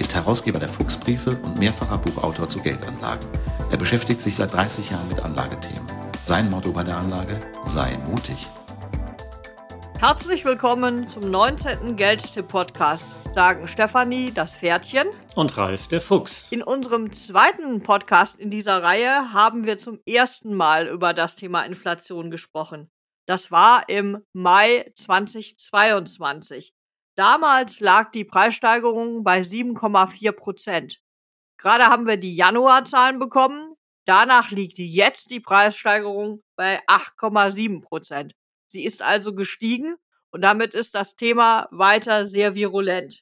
ist Herausgeber der Fuchsbriefe und mehrfacher Buchautor zu Geldanlagen. Er beschäftigt sich seit 30 Jahren mit Anlagethemen. Sein Motto bei der Anlage: Sei mutig. Herzlich willkommen zum 19. Geldtipp-Podcast sagen Stefanie, das Pferdchen. Und Ralf, der Fuchs. In unserem zweiten Podcast in dieser Reihe haben wir zum ersten Mal über das Thema Inflation gesprochen. Das war im Mai 2022. Damals lag die Preissteigerung bei 7,4 Prozent. Gerade haben wir die Januarzahlen bekommen. Danach liegt jetzt die Preissteigerung bei 8,7 Prozent. Sie ist also gestiegen und damit ist das Thema weiter sehr virulent.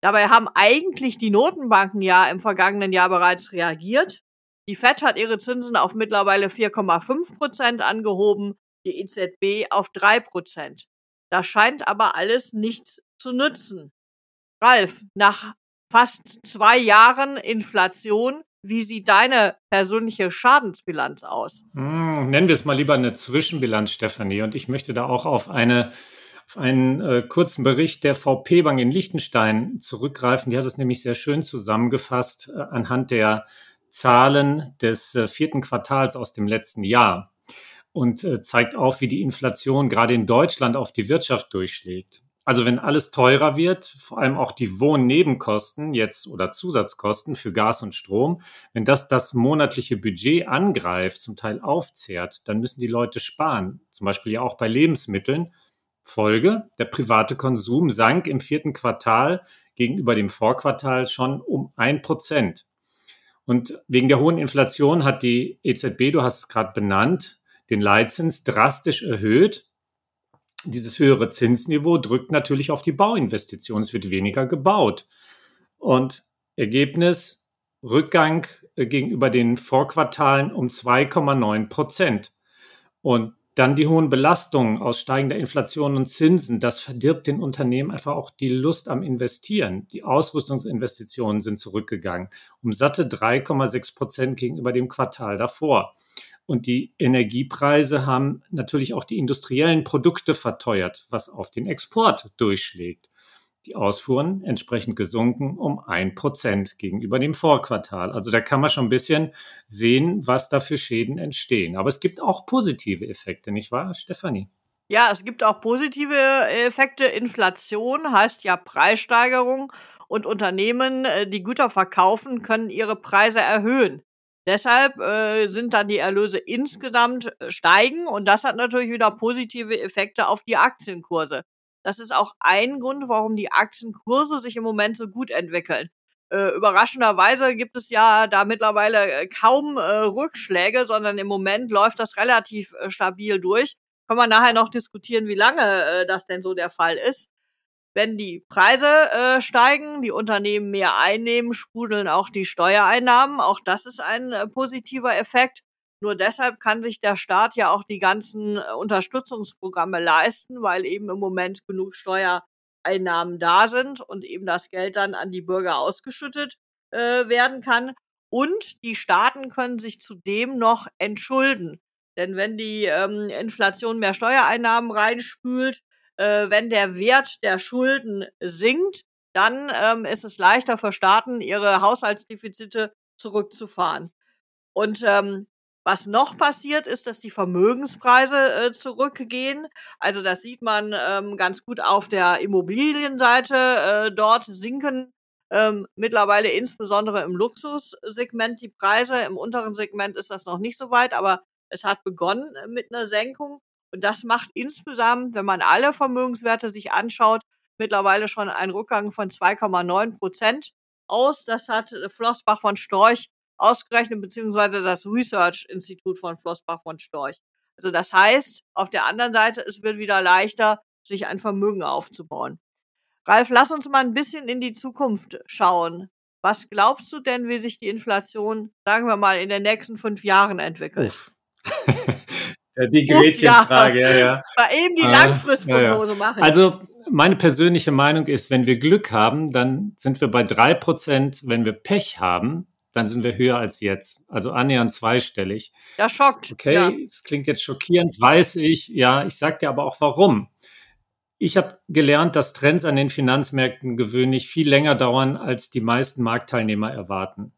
Dabei haben eigentlich die Notenbanken ja im vergangenen Jahr bereits reagiert. Die Fed hat ihre Zinsen auf mittlerweile 4,5 Prozent angehoben, die EZB auf 3 Prozent. Das scheint aber alles nichts zu nützen. Ralf, nach fast zwei Jahren Inflation, wie sieht deine persönliche Schadensbilanz aus? Hm, nennen wir es mal lieber eine Zwischenbilanz, Stefanie. Und ich möchte da auch auf eine auf einen äh, kurzen Bericht der VP Bank in Liechtenstein zurückgreifen. Die hat es nämlich sehr schön zusammengefasst äh, anhand der Zahlen des äh, vierten Quartals aus dem letzten Jahr und äh, zeigt auf, wie die Inflation gerade in Deutschland auf die Wirtschaft durchschlägt. Also wenn alles teurer wird, vor allem auch die Wohnnebenkosten jetzt oder Zusatzkosten für Gas und Strom, wenn das das monatliche Budget angreift, zum Teil aufzehrt, dann müssen die Leute sparen. Zum Beispiel ja auch bei Lebensmitteln. Folge, der private Konsum sank im vierten Quartal gegenüber dem Vorquartal schon um ein Prozent. Und wegen der hohen Inflation hat die EZB, du hast es gerade benannt, den Leitzins drastisch erhöht. Dieses höhere Zinsniveau drückt natürlich auf die Bauinvestitionen. Es wird weniger gebaut. Und Ergebnis, Rückgang äh, gegenüber den Vorquartalen um 2,9 Prozent. Und dann die hohen Belastungen aus steigender Inflation und Zinsen, das verdirbt den Unternehmen einfach auch die Lust am Investieren. Die Ausrüstungsinvestitionen sind zurückgegangen um satte 3,6 Prozent gegenüber dem Quartal davor. Und die Energiepreise haben natürlich auch die industriellen Produkte verteuert, was auf den Export durchschlägt die Ausfuhren entsprechend gesunken um ein Prozent gegenüber dem Vorquartal. Also da kann man schon ein bisschen sehen, was da für Schäden entstehen. Aber es gibt auch positive Effekte, nicht wahr, Stefanie? Ja, es gibt auch positive Effekte. Inflation heißt ja Preissteigerung und Unternehmen, äh, die Güter verkaufen, können ihre Preise erhöhen. Deshalb äh, sind dann die Erlöse insgesamt äh, steigen und das hat natürlich wieder positive Effekte auf die Aktienkurse. Das ist auch ein Grund, warum die Aktienkurse sich im Moment so gut entwickeln. Äh, überraschenderweise gibt es ja da mittlerweile äh, kaum äh, Rückschläge, sondern im Moment läuft das relativ äh, stabil durch. Kann man nachher noch diskutieren, wie lange das denn so der Fall ist. Wenn die Preise äh, steigen, die Unternehmen mehr einnehmen, sprudeln auch die Steuereinnahmen. Auch das ist ein positiver Effekt. Nur deshalb kann sich der Staat ja auch die ganzen äh, Unterstützungsprogramme leisten, weil eben im Moment genug Steuereinnahmen da sind und eben das Geld dann an die Bürger ausgeschüttet äh, werden kann. Und die Staaten können sich zudem noch entschulden. Denn wenn die ähm, Inflation mehr Steuereinnahmen reinspült, äh, wenn der Wert der Schulden sinkt, dann ähm, ist es leichter für Staaten, ihre Haushaltsdefizite zurückzufahren. Und ähm, was noch passiert ist, dass die Vermögenspreise äh, zurückgehen. Also das sieht man ähm, ganz gut auf der Immobilienseite. Äh, dort sinken ähm, mittlerweile insbesondere im Luxussegment die Preise. Im unteren Segment ist das noch nicht so weit, aber es hat begonnen äh, mit einer Senkung. Und das macht insgesamt, wenn man alle Vermögenswerte sich anschaut, mittlerweile schon einen Rückgang von 2,9 Prozent aus. Das hat äh, Flossbach von Storch ausgerechnet, beziehungsweise das Research-Institut von Flossbach von Storch. Also das heißt, auf der anderen Seite, es wird wieder leichter, sich ein Vermögen aufzubauen. Ralf, lass uns mal ein bisschen in die Zukunft schauen. Was glaubst du denn, wie sich die Inflation, sagen wir mal, in den nächsten fünf Jahren entwickelt? Die Gretchenfrage, ja, ja. Mal eben die Langfristprognose ja, ja. machen. Also meine persönliche Meinung ist, wenn wir Glück haben, dann sind wir bei drei Prozent. Wenn wir Pech haben, dann sind wir höher als jetzt. Also annähernd zweistellig. Das schockt. Okay, es klingt jetzt schockierend, weiß ich. Ja, ich sage dir aber auch warum. Ich habe gelernt, dass Trends an den Finanzmärkten gewöhnlich viel länger dauern, als die meisten Marktteilnehmer erwarten.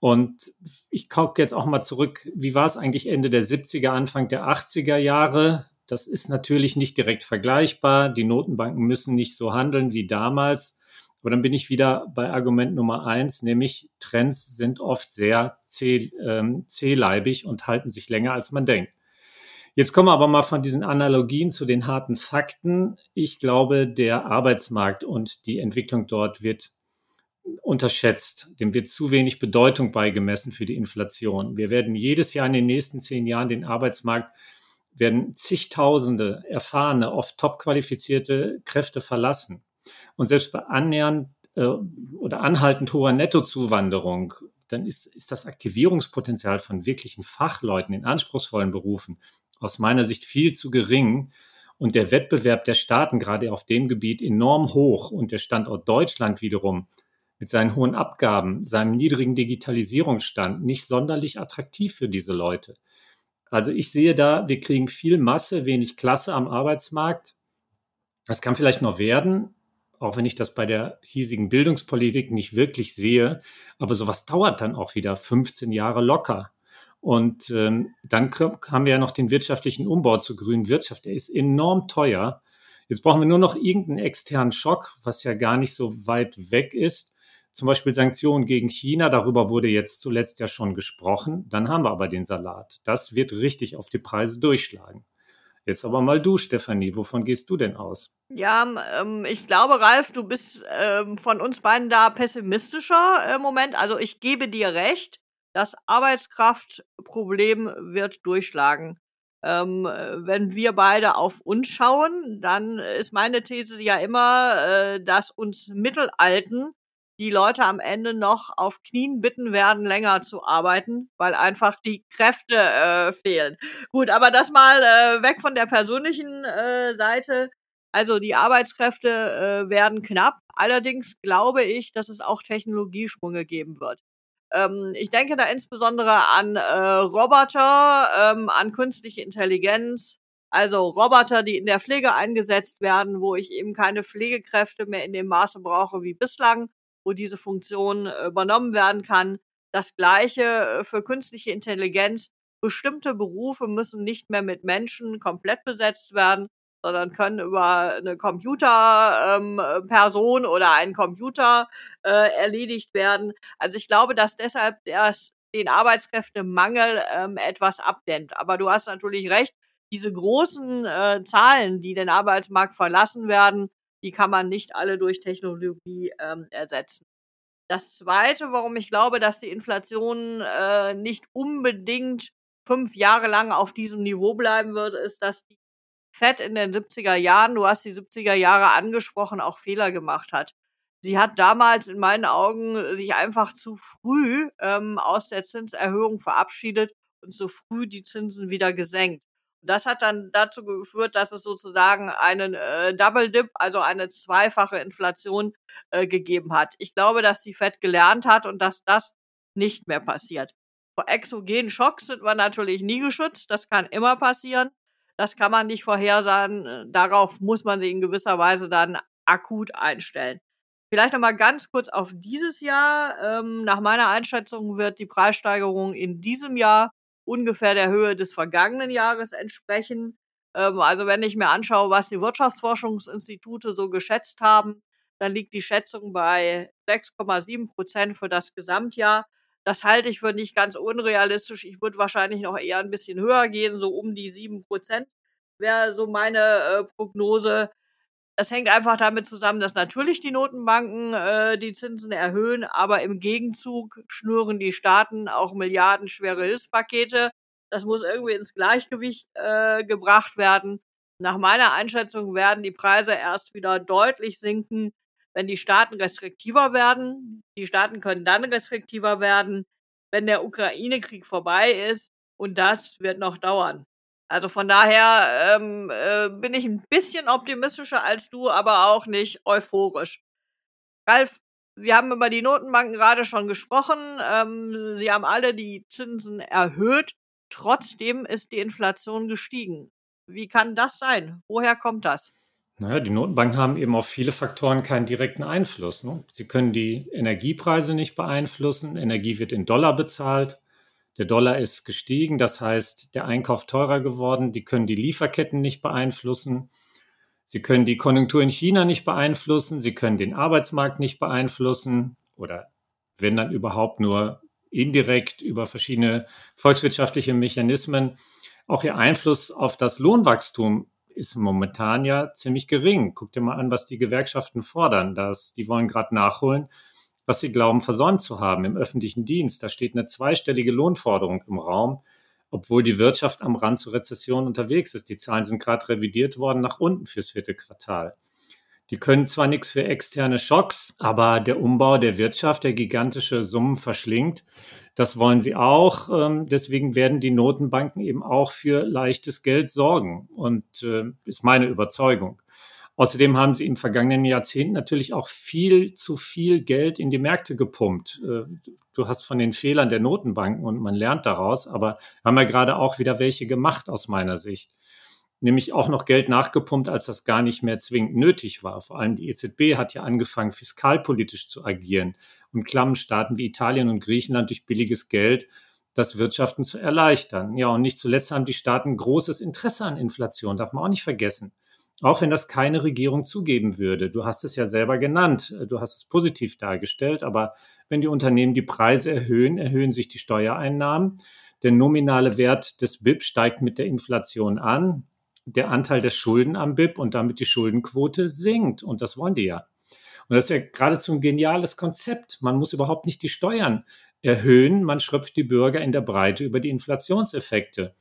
Und ich gucke jetzt auch mal zurück, wie war es eigentlich Ende der 70er, Anfang der 80er Jahre? Das ist natürlich nicht direkt vergleichbar. Die Notenbanken müssen nicht so handeln wie damals. Aber dann bin ich wieder bei Argument Nummer eins, nämlich Trends sind oft sehr zäh, ähm, zähleibig und halten sich länger, als man denkt. Jetzt kommen wir aber mal von diesen Analogien zu den harten Fakten. Ich glaube, der Arbeitsmarkt und die Entwicklung dort wird unterschätzt. Dem wird zu wenig Bedeutung beigemessen für die Inflation. Wir werden jedes Jahr in den nächsten zehn Jahren den Arbeitsmarkt werden zigtausende erfahrene, oft top qualifizierte Kräfte verlassen. Und selbst bei annähernd äh, oder anhaltend hoher Nettozuwanderung, dann ist, ist das Aktivierungspotenzial von wirklichen Fachleuten in anspruchsvollen Berufen aus meiner Sicht viel zu gering und der Wettbewerb der Staaten gerade auf dem Gebiet enorm hoch und der Standort Deutschland wiederum mit seinen hohen Abgaben, seinem niedrigen Digitalisierungsstand nicht sonderlich attraktiv für diese Leute. Also ich sehe da, wir kriegen viel Masse, wenig Klasse am Arbeitsmarkt. Das kann vielleicht noch werden, auch wenn ich das bei der hiesigen Bildungspolitik nicht wirklich sehe. Aber sowas dauert dann auch wieder 15 Jahre locker. Und ähm, dann haben wir ja noch den wirtschaftlichen Umbau zur grünen Wirtschaft. Der ist enorm teuer. Jetzt brauchen wir nur noch irgendeinen externen Schock, was ja gar nicht so weit weg ist. Zum Beispiel Sanktionen gegen China, darüber wurde jetzt zuletzt ja schon gesprochen. Dann haben wir aber den Salat. Das wird richtig auf die Preise durchschlagen. Jetzt aber mal du, Stefanie, wovon gehst du denn aus? Ja, ähm, ich glaube, Ralf, du bist ähm, von uns beiden da pessimistischer im Moment. Also ich gebe dir recht. Das Arbeitskraftproblem wird durchschlagen. Ähm, äh, wenn wir beide auf uns schauen, dann ist meine These ja immer, äh, dass uns Mittelalten die Leute am Ende noch auf Knien bitten werden, länger zu arbeiten, weil einfach die Kräfte äh, fehlen. Gut, aber das mal äh, weg von der persönlichen äh, Seite. Also die Arbeitskräfte äh, werden knapp. Allerdings glaube ich, dass es auch Technologiesprünge geben wird. Ähm, ich denke da insbesondere an äh, Roboter, ähm, an künstliche Intelligenz, also Roboter, die in der Pflege eingesetzt werden, wo ich eben keine Pflegekräfte mehr in dem Maße brauche wie bislang, wo diese Funktion äh, übernommen werden kann. Das gleiche äh, für künstliche Intelligenz. Bestimmte Berufe müssen nicht mehr mit Menschen komplett besetzt werden, sondern können über eine Computerperson ähm, oder einen Computer äh, erledigt werden. Also ich glaube, dass deshalb das den Arbeitskräftemangel ähm, etwas abdämmt. Aber du hast natürlich recht, diese großen äh, Zahlen, die den Arbeitsmarkt verlassen werden, die kann man nicht alle durch Technologie ähm, ersetzen. Das Zweite, warum ich glaube, dass die Inflation äh, nicht unbedingt fünf Jahre lang auf diesem Niveau bleiben wird, ist, dass die Fett in den 70er Jahren, du hast die 70er Jahre angesprochen, auch Fehler gemacht hat. Sie hat damals in meinen Augen sich einfach zu früh ähm, aus der Zinserhöhung verabschiedet und zu früh die Zinsen wieder gesenkt. Das hat dann dazu geführt, dass es sozusagen einen äh, Double Dip, also eine zweifache Inflation äh, gegeben hat. Ich glaube, dass die Fed gelernt hat und dass das nicht mehr passiert. Vor exogenen Schocks sind wir natürlich nie geschützt. Das kann immer passieren. Das kann man nicht vorhersagen. Äh, darauf muss man sich in gewisser Weise dann akut einstellen. Vielleicht noch mal ganz kurz auf dieses Jahr. Ähm, nach meiner Einschätzung wird die Preissteigerung in diesem Jahr ungefähr der Höhe des vergangenen Jahres entsprechen. Ähm, also wenn ich mir anschaue, was die Wirtschaftsforschungsinstitute so geschätzt haben, dann liegt die Schätzung bei 6,7 Prozent für das Gesamtjahr. Das halte ich für nicht ganz unrealistisch. Ich würde wahrscheinlich noch eher ein bisschen höher gehen, so um die sieben Prozent wäre so meine äh, Prognose. Das hängt einfach damit zusammen, dass natürlich die Notenbanken äh, die Zinsen erhöhen, aber im Gegenzug schnüren die Staaten auch milliardenschwere Hilfspakete. Das muss irgendwie ins Gleichgewicht äh, gebracht werden. Nach meiner Einschätzung werden die Preise erst wieder deutlich sinken, wenn die Staaten restriktiver werden. Die Staaten können dann restriktiver werden, wenn der Ukraine-Krieg vorbei ist. Und das wird noch dauern. Also von daher ähm, äh, bin ich ein bisschen optimistischer als du, aber auch nicht euphorisch. Ralf, wir haben über die Notenbanken gerade schon gesprochen. Ähm, sie haben alle die Zinsen erhöht. Trotzdem ist die Inflation gestiegen. Wie kann das sein? Woher kommt das? Naja, die Notenbanken haben eben auf viele Faktoren keinen direkten Einfluss. Ne? Sie können die Energiepreise nicht beeinflussen. Energie wird in Dollar bezahlt. Der Dollar ist gestiegen, das heißt, der Einkauf teurer geworden. Die können die Lieferketten nicht beeinflussen. Sie können die Konjunktur in China nicht beeinflussen. Sie können den Arbeitsmarkt nicht beeinflussen oder wenn dann überhaupt nur indirekt über verschiedene volkswirtschaftliche Mechanismen. Auch ihr Einfluss auf das Lohnwachstum ist momentan ja ziemlich gering. Guck dir mal an, was die Gewerkschaften fordern. Das, die wollen gerade nachholen, was sie glauben, versäumt zu haben im öffentlichen Dienst. Da steht eine zweistellige Lohnforderung im Raum, obwohl die Wirtschaft am Rand zur Rezession unterwegs ist. Die Zahlen sind gerade revidiert worden nach unten fürs vierte Quartal. Die können zwar nichts für externe Schocks, aber der Umbau der Wirtschaft, der gigantische Summen verschlingt, das wollen sie auch. Ähm, deswegen werden die Notenbanken eben auch für leichtes Geld sorgen und äh, ist meine Überzeugung. Außerdem haben sie im vergangenen Jahrzehnt natürlich auch viel zu viel Geld in die Märkte gepumpt. Äh, du hast von den Fehlern der Notenbanken und man lernt daraus, aber haben ja gerade auch wieder welche gemacht aus meiner Sicht nämlich auch noch Geld nachgepumpt, als das gar nicht mehr zwingend nötig war. Vor allem die EZB hat ja angefangen, fiskalpolitisch zu agieren und klammen Staaten wie Italien und Griechenland durch billiges Geld das Wirtschaften zu erleichtern. Ja, und nicht zuletzt haben die Staaten großes Interesse an Inflation, darf man auch nicht vergessen. Auch wenn das keine Regierung zugeben würde. Du hast es ja selber genannt, du hast es positiv dargestellt, aber wenn die Unternehmen die Preise erhöhen, erhöhen sich die Steuereinnahmen. Der nominale Wert des BIP steigt mit der Inflation an der Anteil der Schulden am BIP und damit die Schuldenquote sinkt. Und das wollen die ja. Und das ist ja geradezu ein geniales Konzept. Man muss überhaupt nicht die Steuern erhöhen. Man schröpft die Bürger in der Breite über die Inflationseffekte.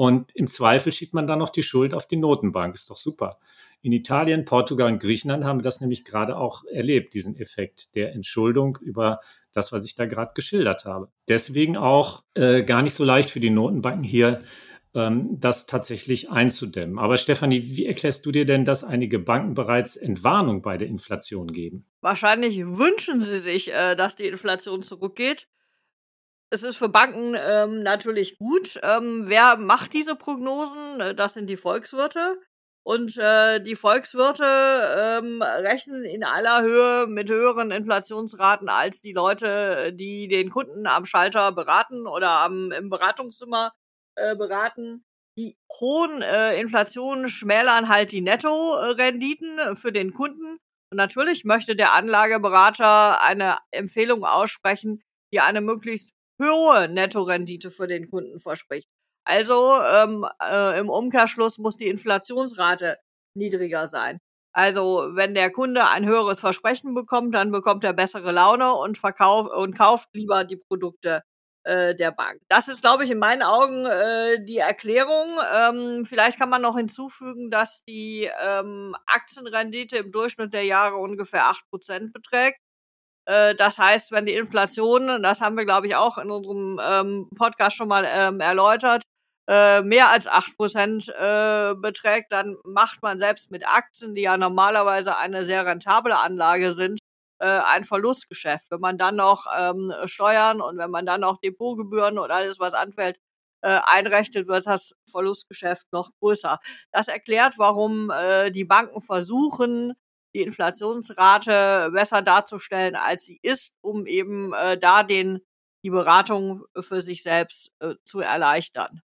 Und im Zweifel schiebt man dann noch die Schuld auf die Notenbank. Ist doch super. In Italien, Portugal und Griechenland haben wir das nämlich gerade auch erlebt, diesen Effekt der Entschuldung über das, was ich da gerade geschildert habe. Deswegen auch äh, gar nicht so leicht für die Notenbanken hier ähm, das tatsächlich einzudämmen. Aber Stefanie, wie erklärst du dir denn, dass einige Banken bereits Entwarnung bei der Inflation geben? Wahrscheinlich wünschen sie sich, äh, dass die Inflation zurückgeht. Es ist für Banken ähm, natürlich gut. Ähm, wer macht diese Prognosen? Äh, das sind die Volkswirte. Und äh, die Volkswirte ähm, rechnen in aller Höhe mit höheren Inflationsraten als die Leute, die den Kunden am Schalter beraten oder am, im Beratungszimmer äh, beraten. Die hohen äh, Inflationen schmälern halt die Nettorenditen für den Kunden. Und natürlich möchte der Anlageberater eine Empfehlung aussprechen, die eine möglichst hohe Nettorendite für den Kunden verspricht. Also ähm, äh, im Umkehrschluss muss die Inflationsrate niedriger sein. Also wenn der Kunde ein höheres Versprechen bekommt, dann bekommt er bessere Laune und verkauft und kauft lieber die Produkte äh, der Bank. Das ist, glaube ich, in meinen Augen äh, die Erklärung. Ähm, vielleicht kann man noch hinzufügen, dass die ähm, Aktienrendite im Durchschnitt der Jahre ungefähr acht Prozent beträgt. Äh, das heißt, wenn die Inflation, das haben wir, glaube ich, auch in unserem ähm, Podcast schon mal ähm, erläutert, äh, mehr als acht Prozent äh, beträgt, dann macht man selbst mit Aktien, die ja normalerweise eine sehr rentable Anlage sind, äh, ein Verlustgeschäft. Wenn man dann noch ähm, Steuern und wenn man dann noch Depotgebühren und alles, was anfällt, äh, einrechnet, wird das Verlustgeschäft noch größer. Das erklärt, warum die Banken versuchen, die Inflationsrate besser darzustellen, als sie ist, um eben äh, da den, die Beratung für sich selbst äh, zu erleichtern.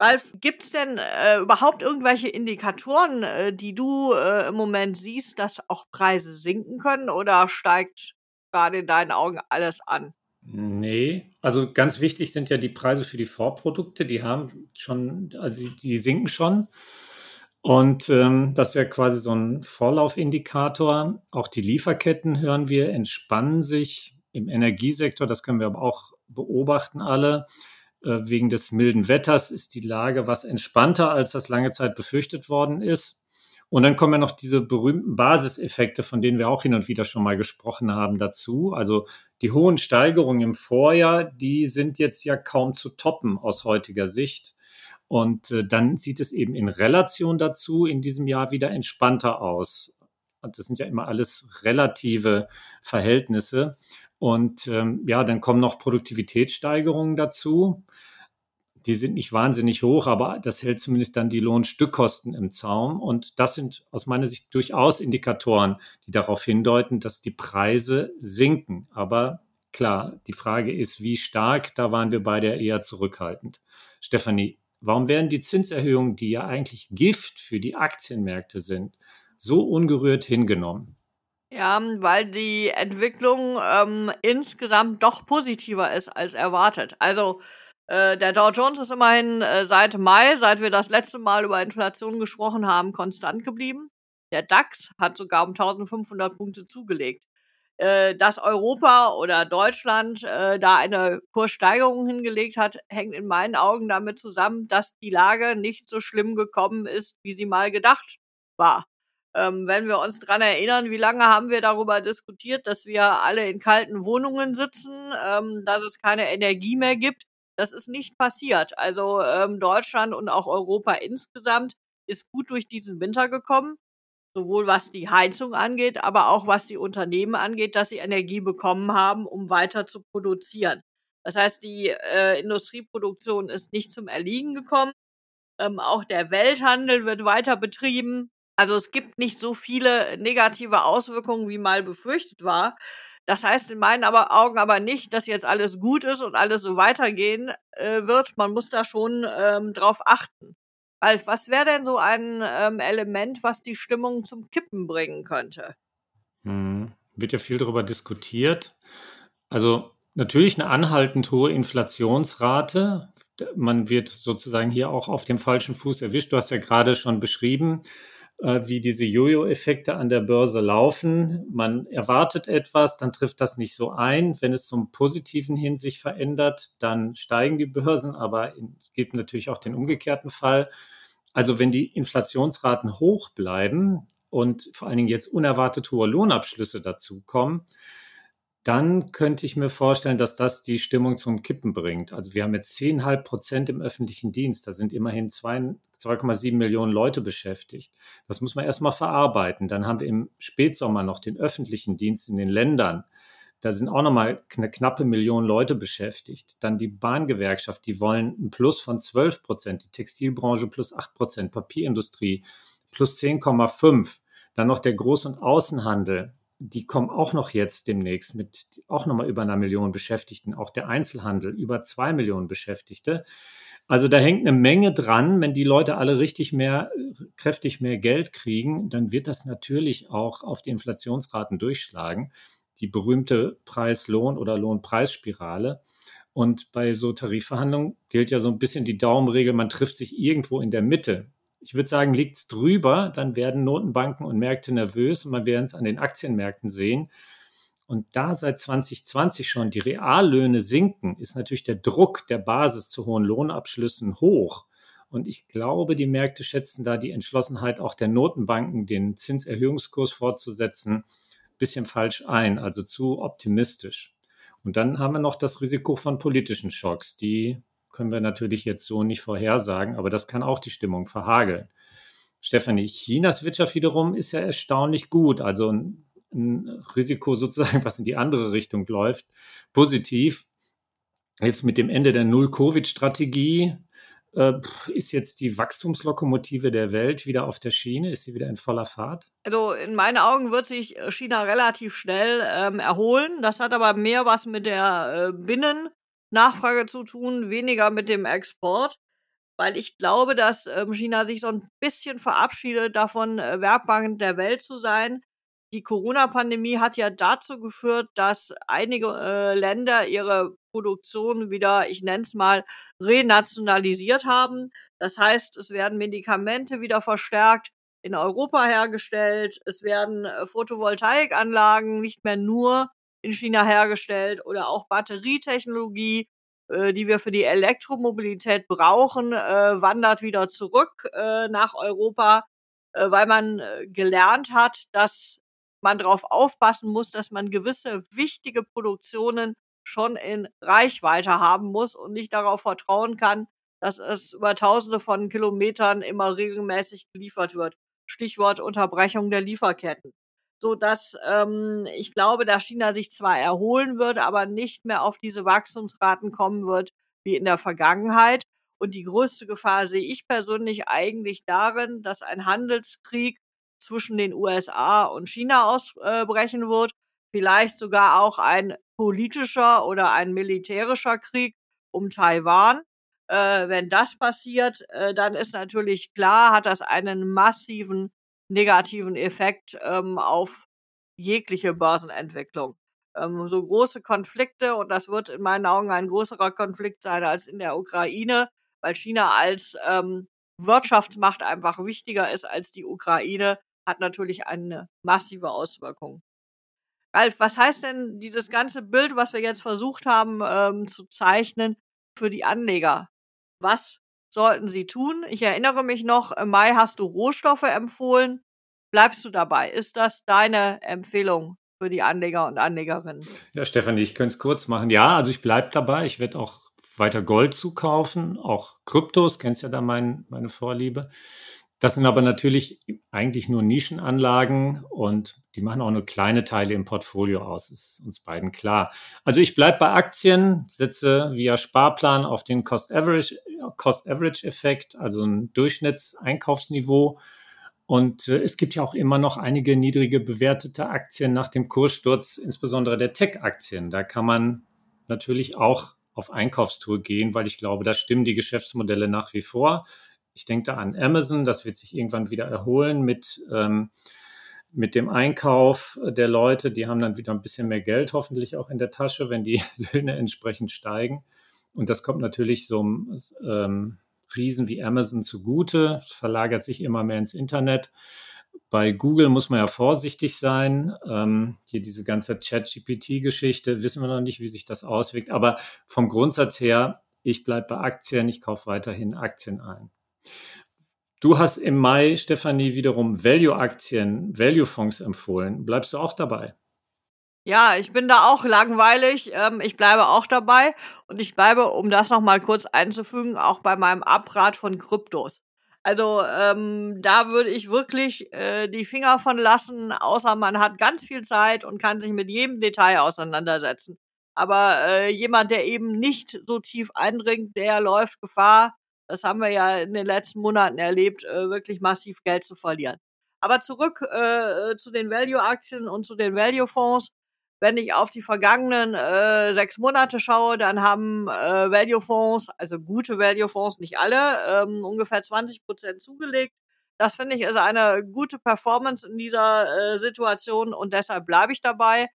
Ralf, gibt es denn äh, überhaupt irgendwelche Indikatoren, äh, die du äh, im Moment siehst, dass auch Preise sinken können oder steigt gerade in deinen Augen alles an? Nee, also ganz wichtig sind ja die Preise für die Vorprodukte, die haben schon, also die sinken schon. Und ähm, das ja quasi so ein Vorlaufindikator. Auch die Lieferketten hören wir, entspannen sich im Energiesektor, das können wir aber auch beobachten alle. Äh, wegen des milden Wetters ist die Lage was entspannter, als das lange Zeit befürchtet worden ist. Und dann kommen ja noch diese berühmten Basiseffekte, von denen wir auch hin und wieder schon mal gesprochen haben, dazu. Also die hohen Steigerungen im Vorjahr, die sind jetzt ja kaum zu toppen aus heutiger Sicht. Und äh, dann sieht es eben in Relation dazu in diesem Jahr wieder entspannter aus. Das sind ja immer alles relative Verhältnisse. Und ähm, ja, dann kommen noch Produktivitätssteigerungen dazu. Die sind nicht wahnsinnig hoch, aber das hält zumindest dann die Lohnstückkosten im Zaum. Und das sind aus meiner Sicht durchaus Indikatoren, die darauf hindeuten, dass die Preise sinken. Aber klar, die Frage ist, wie stark, da waren wir beide eher zurückhaltend. Stefanie, warum werden die Zinserhöhungen, die ja eigentlich Gift für die Aktienmärkte sind, so ungerührt hingenommen? Ja, weil die Entwicklung ähm, insgesamt doch positiver ist als erwartet. Also äh, der Dow Jones ist immerhin äh, seit Mai, seit wir das letzte Mal über Inflation gesprochen haben, konstant geblieben. Der DAX hat sogar um 1500 Punkte zugelegt. Äh, dass Europa oder Deutschland äh, da eine Kurssteigerung hingelegt hat, hängt in meinen Augen damit zusammen, dass die Lage nicht so schlimm gekommen ist, wie sie mal gedacht war. Ähm, wenn wir uns dran erinnern, wie lange haben wir darüber diskutiert, dass wir alle in kalten Wohnungen sitzen, ähm, dass es keine Energie mehr gibt. Das ist nicht passiert. Also ähm, Deutschland und auch Europa insgesamt ist gut durch diesen Winter gekommen, sowohl was die Heizung angeht, aber auch was die Unternehmen angeht, dass sie Energie bekommen haben, um weiter zu produzieren. Das heißt, die äh, Industrieproduktion ist nicht zum Erliegen gekommen. Ähm, auch der Welthandel wird weiter betrieben. Also es gibt nicht so viele negative Auswirkungen, wie mal befürchtet war. Das heißt in meinen aber Augen aber nicht, dass jetzt alles gut ist und alles so weitergehen äh, wird. Man muss da schon ähm, drauf achten. Alf, was wäre denn so ein ähm, Element, was die Stimmung zum Kippen bringen könnte? Hm, wird ja viel darüber diskutiert. Also natürlich eine anhaltend hohe Inflationsrate. Man wird sozusagen hier auch auf dem falschen Fuß erwischt. Du hast ja gerade schon beschrieben, wie diese Jojo-Effekte an der Börse laufen. Man erwartet etwas, dann trifft das nicht so ein. Wenn es zum Positiven hin sich verändert, dann steigen die Börsen, aber es gibt natürlich auch den umgekehrten Fall. Also wenn die Inflationsraten hoch bleiben und vor allen Dingen jetzt unerwartet hohe Lohnabschlüsse dazukommen, dann könnte ich mir vorstellen, dass das die Stimmung zum Kippen bringt. Also wir haben jetzt 10,5 Prozent im öffentlichen Dienst. Da sind immerhin 2,7 Millionen Leute beschäftigt. Das muss man erstmal verarbeiten. Dann haben wir im Spätsommer noch den öffentlichen Dienst in den Ländern. Da sind auch nochmal eine knappe Million Leute beschäftigt. Dann die Bahngewerkschaft, die wollen ein Plus von 12 Prozent, die Textilbranche plus 8 Prozent, Papierindustrie plus 10,5. Dann noch der Groß- und Außenhandel, die kommen auch noch jetzt demnächst mit auch nochmal über einer Million Beschäftigten, auch der Einzelhandel über zwei Millionen Beschäftigte. Also da hängt eine Menge dran. Wenn die Leute alle richtig mehr, kräftig mehr Geld kriegen, dann wird das natürlich auch auf die Inflationsraten durchschlagen. Die berühmte Preis-Lohn- oder Lohnpreisspirale. Und bei so Tarifverhandlungen gilt ja so ein bisschen die Daumenregel, man trifft sich irgendwo in der Mitte ich würde sagen, liegt es drüber, dann werden Notenbanken und Märkte nervös und man wird es an den Aktienmärkten sehen. Und da seit 2020 schon die Reallöhne sinken, ist natürlich der Druck der Basis zu hohen Lohnabschlüssen hoch. Und ich glaube, die Märkte schätzen da die Entschlossenheit auch der Notenbanken, den Zinserhöhungskurs fortzusetzen, ein bisschen falsch ein, also zu optimistisch. Und dann haben wir noch das Risiko von politischen Schocks, die können wir natürlich jetzt so nicht vorhersagen, aber das kann auch die Stimmung verhageln. Stefanie, Chinas Wirtschaft wiederum ist ja erstaunlich gut. Also ein, ein Risiko sozusagen, was in die andere Richtung läuft, positiv. Jetzt mit dem Ende der Null-Covid-Strategie äh, ist jetzt die Wachstumslokomotive der Welt wieder auf der Schiene? Ist sie wieder in voller Fahrt? Also in meinen Augen wird sich China relativ schnell ähm, erholen. Das hat aber mehr was mit der äh, Binnen- Nachfrage zu tun, weniger mit dem Export, weil ich glaube, dass ähm, China sich so ein bisschen verabschiedet davon, äh, Werkbank der Welt zu sein. Die Corona-Pandemie hat ja dazu geführt, dass einige äh, Länder ihre Produktion wieder, ich nenne es mal, renationalisiert haben. Das heißt, es werden Medikamente wieder verstärkt in Europa hergestellt. Es werden äh, Photovoltaikanlagen nicht mehr nur in China hergestellt oder auch Batterietechnologie, äh, die wir für die Elektromobilität brauchen, äh, wandert wieder zurück äh, nach Europa. weil man gelernt hat, dass man darauf aufpassen muss, dass man gewisse wichtige Produktionen schon in Reichweite haben muss und nicht darauf vertrauen kann, dass es über Tausende von Kilometern immer regelmäßig geliefert wird. Stichwort Unterbrechung der Lieferketten. So dass ähm, ich glaube, dass China sich zwar erholen wird, aber nicht mehr auf diese Wachstumsraten kommen wird wie in der Vergangenheit. Und die größte Gefahr sehe ich persönlich eigentlich darin, dass ein Handelskrieg zwischen den USA und China ausbrechen wird, vielleicht sogar auch ein politischer oder ein militärischer Krieg um Taiwan. Äh, wenn das passiert, äh, dann ist natürlich klar, hat das einen massiven negativen Effekt ähm, auf jegliche Börsenentwicklung. Ähm, so große Konflikte, und das wird in meinen Augen ein größerer Konflikt sein als in der Ukraine, weil China als ähm, Wirtschaftsmacht einfach wichtiger ist als die Ukraine, hat natürlich eine massive Auswirkung. Ralf, was heißt denn dieses ganze Bild, was wir jetzt versucht haben ähm, zu zeichnen, für die Anleger? Was sollten sie tun? Ich erinnere mich noch, im Mai hast du Rohstoffe empfohlen. Bleibst du dabei? Ist das deine Empfehlung für die Anleger und Anlegerinnen? Ja, Stefanie, ich könnte es kurz machen. Ja, also ich bleibe dabei. Ich werde auch weiter Gold zukaufen, auch Kryptos, kennst ja da mein, meine Vorliebe. Das sind aber natürlich eigentlich nur Nischenanlagen und die machen auch nur kleine Teile im Portfolio aus, ist uns beiden klar. Also ich bleibe bei Aktien, setze via Sparplan auf den Cost-Average-Effekt, Cost -Average also ein Durchschnittseinkaufsniveau. Und äh, es gibt ja auch immer noch einige niedrige bewertete Aktien nach dem Kurssturz, insbesondere der Tech-Aktien. Da kann man natürlich auch auf Einkaufstour gehen, weil ich glaube, da stimmen die Geschäftsmodelle nach wie vor. Ich denke da an Amazon, das wird sich irgendwann wieder erholen mit, ähm, mit dem Einkauf der Leute. Die haben dann wieder ein bisschen mehr Geld hoffentlich auch in der Tasche, wenn die Löhne entsprechend steigen. Und das kommt natürlich so einem ähm, Riesen wie Amazon zugute. Es verlagert sich immer mehr ins Internet. Bei Google muss man ja vorsichtig sein. Ähm, hier diese ganze Chat-GPT-Geschichte, wissen wir noch nicht, wie sich das auswirkt. Aber vom Grundsatz her, ich bleibe bei Aktien, ich kaufe weiterhin Aktien ein. Du hast im Mai, Stefanie, wiederum Value-Aktien, Value-Fonds empfohlen. Bleibst du auch dabei? Ja, ich bin da auch langweilig. Ähm, ich bleibe auch dabei. Und ich bleibe, um das nochmal kurz einzufügen, auch bei meinem Abrat von Kryptos. Also ähm, da würde ich wirklich äh, die Finger von lassen, außer man hat ganz viel Zeit und kann sich mit jedem Detail auseinandersetzen. Aber äh, jemand, der eben nicht so tief eindringt, der läuft Gefahr, das haben wir ja in den letzten Monaten erlebt, äh, wirklich massiv Geld zu verlieren. Aber zurück äh, zu den Value-Aktien und zu den Value-Fonds. Wenn ich auf die vergangenen äh, sechs Monate schaue, dann haben äh, Value-Fonds, also gute Value-Fonds, nicht alle, ähm, ungefähr 20 Prozent zugelegt. Das finde ich ist eine gute Performance in dieser äh, Situation und deshalb bleibe ich dabei.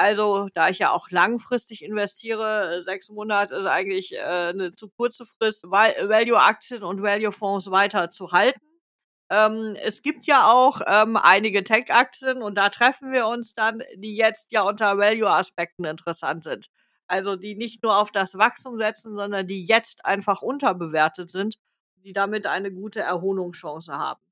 Also, da ich ja auch langfristig investiere, äh, sechs Monate ist eigentlich äh, eine zu kurze Frist, Value-Aktien und Value-Fonds weiter zu halten. Ähm, es gibt ja auch ähm, einige Tech-Aktien und da treffen wir uns dann, die jetzt ja unter Value-Aspekten interessant sind. Also die nicht nur auf das Wachstum setzen, sondern die jetzt einfach unterbewertet sind, die damit eine gute Erholungschance haben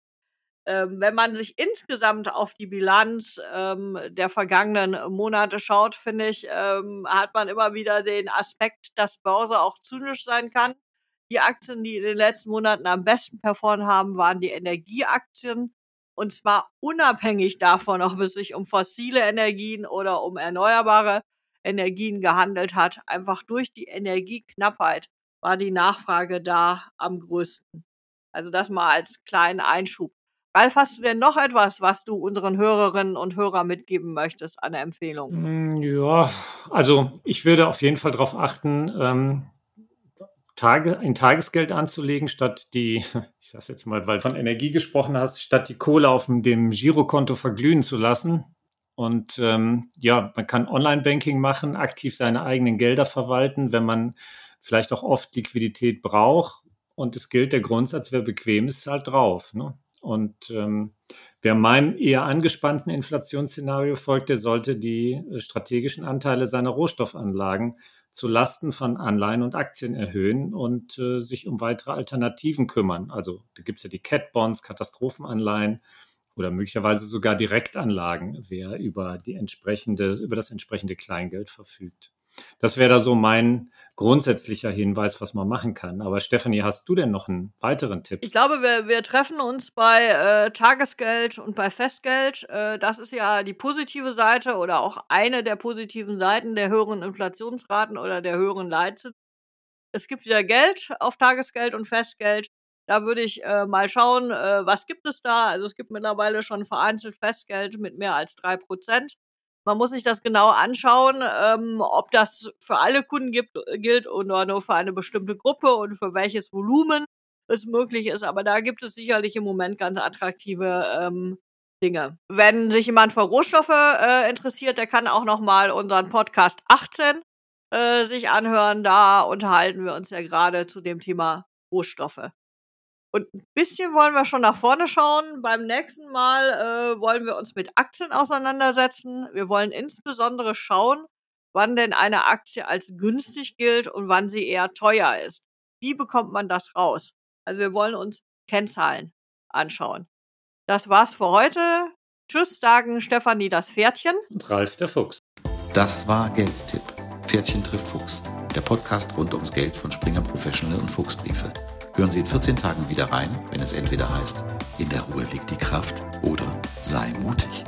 ähm, wenn man sich insgesamt auf die Bilanz ähm, der vergangenen Monate schaut, finde ich, ähm, hat man immer wieder den Aspekt, dass Börse auch zynisch sein kann. Die Aktien, die in den letzten Monaten am besten performt haben, waren die Energieaktien. Und zwar unabhängig davon, ob es sich um fossile Energien oder um erneuerbare Energien gehandelt hat. Einfach durch die Energieknappheit war die Nachfrage da am größten. Also das mal als kleinen Einschub. Ralf, hast du denn noch etwas, was du unseren Hörerinnen und Hörern mitgeben möchtest der Empfehlung? Hm, ja, also ich würde auf jeden Fall darauf achten, ähm, Tage, ein Tagesgeld anzulegen, statt die, ich sage jetzt mal, weil du von Energie gesprochen hast, statt die Kohle auf dem Girokonto verglühen zu lassen. Und ähm, ja, man kann Online-Banking machen, aktiv seine eigenen Gelder verwalten, wenn man vielleicht auch oft Liquidität braucht. Und es gilt der Grundsatz, wer bequem ist, zahlt drauf. Ne? Und ähm, Wer meinem eher angespannten Inflationsszenario folgt, der sollte die äh, strategischen Anteile seiner Rohstoffanlagen zu Lasten von Anleihen und Aktien erhöhen und äh, sich um weitere Alternativen kümmern. Also da gibt es ja die Cat-Bonds, Katastrophenanleihen oder möglicherweise sogar Direktanlagen, wer über, die entsprechende, über das entsprechende Kleingeld verfügt. Das wäre da so mein grundsätzlicher Hinweis, was man machen kann. Aber Stefanie, hast du denn noch einen weiteren Tipp? Ich glaube, wir, wir treffen uns bei äh, Tagesgeld und bei Festgeld. Äh, das ist ja die positive Seite oder auch eine der positiven Seiten der höheren Inflationsraten oder der höheren Leitzins. Es gibt wieder Geld auf Tagesgeld und Festgeld. Da würde ich äh, mal schauen, äh, was gibt es da. Also es gibt mittlerweile schon vereinzelt Festgeld mit mehr als drei Prozent. Man muss sich das genau anschauen, ähm, ob das für alle Kunden gibt, äh, gilt oder nur für eine bestimmte Gruppe und für welches Volumen es möglich ist. Aber da gibt es sicherlich im Moment ganz attraktive ähm, Dinge. Wenn sich jemand für Rohstoffe äh, interessiert, der kann auch noch mal unseren Podcast 18 äh, sich anhören. Da unterhalten wir uns ja gerade zu dem Thema Rohstoffe. Und ein bisschen wollen wir schon nach vorne schauen. Beim nächsten Mal äh, wollen wir uns mit Aktien auseinandersetzen. Wir wollen insbesondere schauen, wann denn eine Aktie als günstig gilt und wann sie eher teuer ist. Wie bekommt man das raus? Also wir wollen uns Kennzahlen anschauen. Das war's für heute. Tschüss, sagen Stefanie das Pferdchen. Und Ralf der Fuchs. Das war Geldtipp. Pferdchen trifft Fuchs. Der Podcast rund ums Geld von Springer Professional und Fuchsbriefe. Hören Sie in 14 Tagen wieder rein, wenn es entweder heißt, in der Ruhe liegt die Kraft oder sei mutig.